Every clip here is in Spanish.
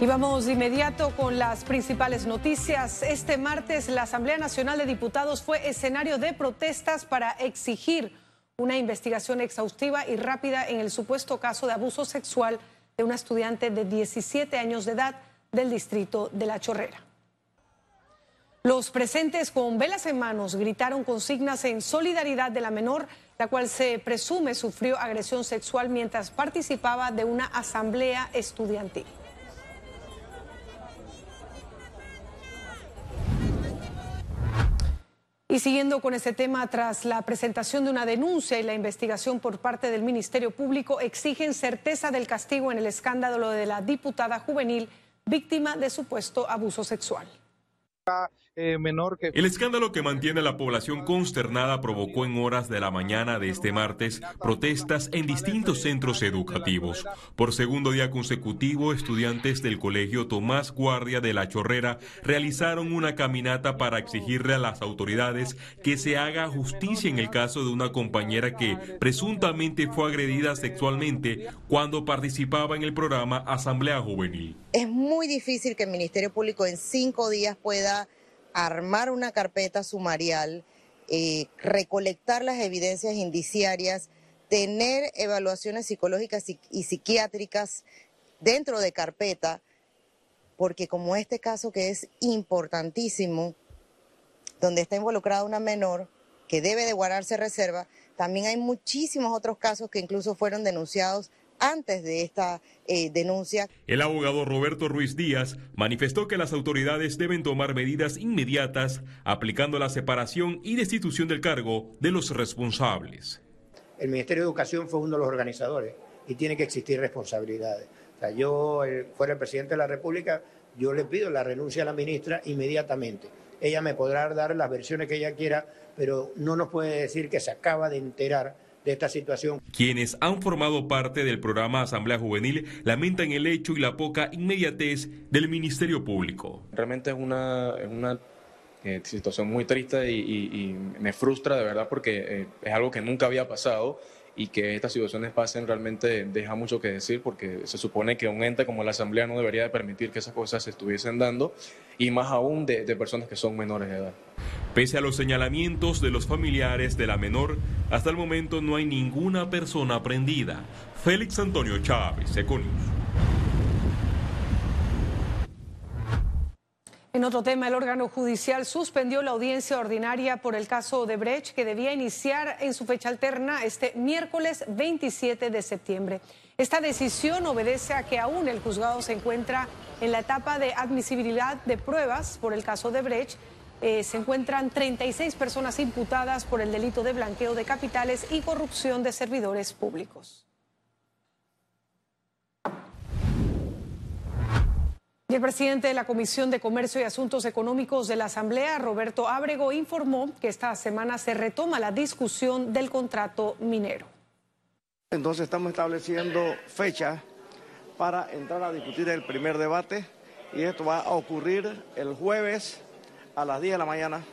Y vamos de inmediato con las principales noticias. Este martes la Asamblea Nacional de Diputados fue escenario de protestas para exigir una investigación exhaustiva y rápida en el supuesto caso de abuso sexual de una estudiante de 17 años de edad del distrito de La Chorrera. Los presentes con velas en manos gritaron consignas en solidaridad de la menor, la cual se presume sufrió agresión sexual mientras participaba de una asamblea estudiantil. Y siguiendo con este tema, tras la presentación de una denuncia y la investigación por parte del Ministerio Público, exigen certeza del castigo en el escándalo de la diputada juvenil víctima de supuesto abuso sexual. Eh, menor que... El escándalo que mantiene a la población consternada provocó en horas de la mañana de este martes protestas en distintos centros educativos. Por segundo día consecutivo, estudiantes del Colegio Tomás Guardia de la Chorrera realizaron una caminata para exigirle a las autoridades que se haga justicia en el caso de una compañera que presuntamente fue agredida sexualmente cuando participaba en el programa Asamblea Juvenil. Es muy difícil que el Ministerio Público en cinco días pueda armar una carpeta sumarial, eh, recolectar las evidencias indiciarias, tener evaluaciones psicológicas y psiquiátricas dentro de carpeta, porque como este caso que es importantísimo, donde está involucrada una menor que debe de guardarse reserva, también hay muchísimos otros casos que incluso fueron denunciados antes de esta eh, denuncia. El abogado Roberto Ruiz Díaz manifestó que las autoridades deben tomar medidas inmediatas aplicando la separación y destitución del cargo de los responsables. El Ministerio de Educación fue uno de los organizadores y tiene que existir responsabilidades. O sea, yo, fuera el presidente de la República, yo le pido la renuncia a la ministra inmediatamente. Ella me podrá dar las versiones que ella quiera, pero no nos puede decir que se acaba de enterar de esta situación. Quienes han formado parte del programa Asamblea Juvenil lamentan el hecho y la poca inmediatez del Ministerio Público. Realmente es una, una eh, situación muy triste y, me frustra de verdad porque eh, es algo que nunca había pasado y que estas situaciones pasen realmente deja mucho que decir porque se supone que un ente como la Asamblea no debería de permitir que esas cosas se estuviesen dando y más aún de, personas que son menores de edad. Pese a los señalamientos de los familiares de la menor, hasta el momento no hay ninguna persona prendida. Félix Antonio Chávez, Econius. En otro tema, el órgano judicial suspendió la audiencia ordinaria por el caso de Brecht, que debía iniciar en su fecha alterna este miércoles 27 de septiembre. Esta decisión obedece a que aún el juzgado se encuentra en la etapa de admisibilidad de pruebas por el caso de Brecht. Eh, se encuentran 36 personas imputadas por el delito de blanqueo de capitales y corrupción de servidores públicos. Y el presidente de la Comisión de Comercio y Asuntos Económicos de la Asamblea, Roberto Ábrego, informó que esta semana se retoma la discusión del contrato minero. Entonces estamos estableciendo fecha para entrar a discutir el primer debate y esto va a ocurrir el jueves a las 10 de la mañana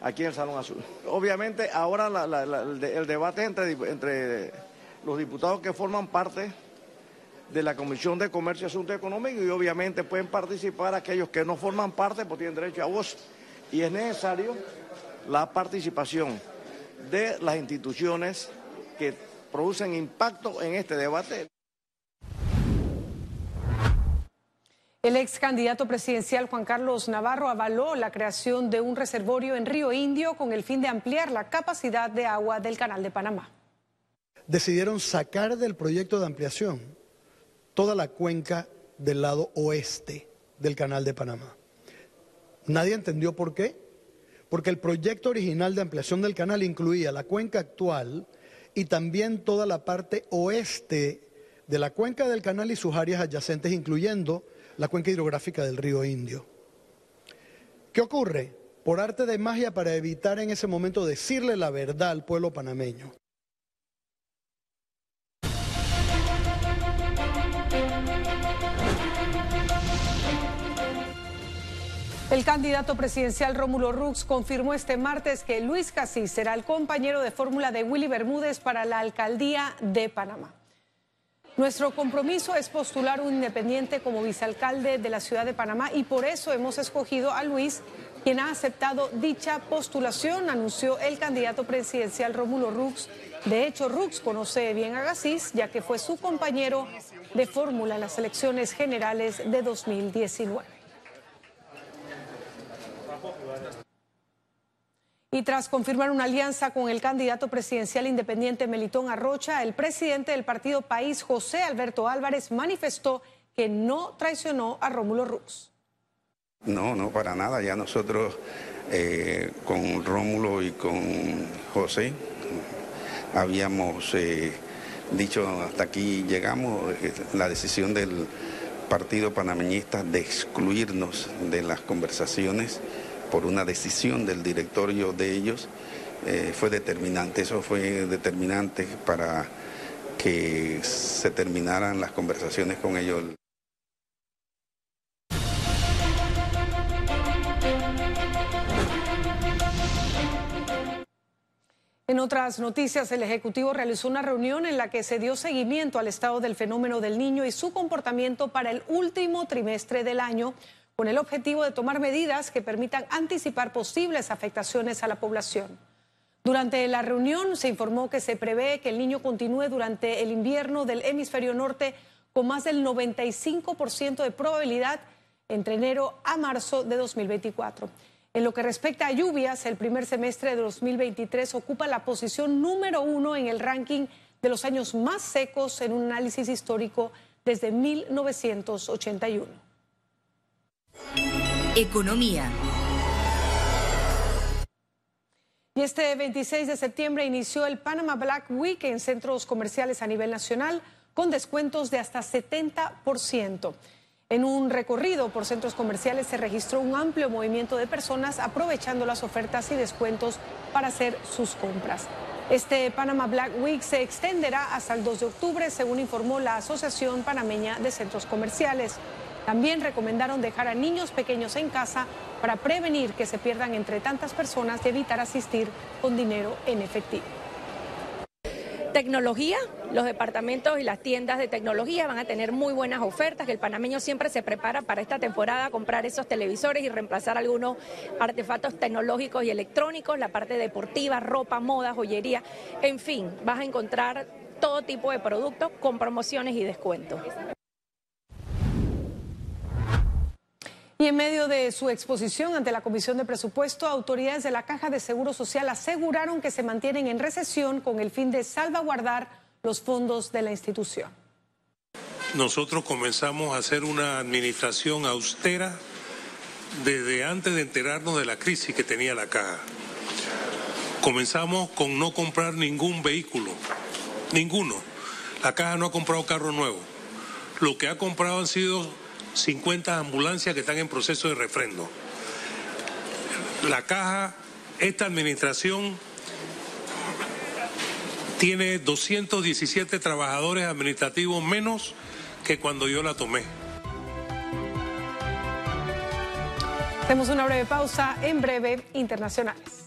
aquí en el Salón Azul. Obviamente ahora el, debate entre los diputados que forman parte de la Comisión de Comercio y Asuntos Económicos y obviamente pueden participar aquellos que no forman parte, pues tienen derecho a voz. Y es necesario la participación de las instituciones que producen impacto en este debate. El ex candidato presidencial Juan Carlos Navarro avaló la creación de un reservorio en Río Indio con el fin de ampliar la capacidad de agua del Canal de Panamá. Decidieron sacar del proyecto de ampliación toda la cuenca del lado oeste del canal de Panamá. Nadie entendió por qué. Porque el proyecto original de ampliación del canal incluía la cuenca actual y también toda la parte oeste de la cuenca del canal y sus áreas adyacentes, incluyendo la cuenca hidrográfica del río Indio. ¿Qué ocurre? Por arte de magia para evitar en ese momento decirle la verdad al pueblo panameño. El candidato presidencial Rómulo Rux confirmó este martes que Luis Casís será el compañero de fórmula de Willy Bermúdez para la alcaldía de Panamá. Nuestro compromiso es postular un independiente como vicealcalde de la ciudad de Panamá y por eso hemos escogido a Luis, quien ha aceptado dicha postulación, anunció el candidato presidencial Rómulo Rux. De hecho, Rux conoce bien a Gasís, ya que fue su compañero de fórmula en las elecciones generales de 2019. Y tras confirmar una alianza con el candidato presidencial independiente Melitón Arrocha, el presidente del partido País, José Alberto Álvarez, manifestó que no traicionó a Rómulo Rux. No, no, para nada. Ya nosotros eh, con Rómulo y con José habíamos eh, dicho hasta aquí llegamos, eh, la decisión del partido panameñista de excluirnos de las conversaciones por una decisión del directorio de ellos, eh, fue determinante. Eso fue determinante para que se terminaran las conversaciones con ellos. En otras noticias, el Ejecutivo realizó una reunión en la que se dio seguimiento al estado del fenómeno del niño y su comportamiento para el último trimestre del año con el objetivo de tomar medidas que permitan anticipar posibles afectaciones a la población. Durante la reunión se informó que se prevé que el niño continúe durante el invierno del hemisferio norte con más del 95% de probabilidad entre enero a marzo de 2024. En lo que respecta a lluvias, el primer semestre de 2023 ocupa la posición número uno en el ranking de los años más secos en un análisis histórico desde 1981. Economía. Y este 26 de septiembre inició el Panama Black Week en centros comerciales a nivel nacional con descuentos de hasta 70%. En un recorrido por centros comerciales se registró un amplio movimiento de personas aprovechando las ofertas y descuentos para hacer sus compras. Este Panama Black Week se extenderá hasta el 2 de octubre, según informó la Asociación Panameña de Centros Comerciales. También recomendaron dejar a niños pequeños en casa para prevenir que se pierdan entre tantas personas y evitar asistir con dinero en efectivo. Tecnología, los departamentos y las tiendas de tecnología van a tener muy buenas ofertas, que el panameño siempre se prepara para esta temporada comprar esos televisores y reemplazar algunos artefactos tecnológicos y electrónicos, la parte deportiva, ropa, moda, joyería, en fin, vas a encontrar todo tipo de productos con promociones y descuentos. Y en medio de su exposición ante la Comisión de Presupuesto, autoridades de la Caja de Seguro Social aseguraron que se mantienen en recesión con el fin de salvaguardar los fondos de la institución. Nosotros comenzamos a hacer una administración austera desde antes de enterarnos de la crisis que tenía la caja. Comenzamos con no comprar ningún vehículo, ninguno. La caja no ha comprado carro nuevo. Lo que ha comprado han sido 50 ambulancias que están en proceso de refrendo. La caja, esta administración tiene 217 trabajadores administrativos menos que cuando yo la tomé. Hacemos una breve pausa, en breve internacionales.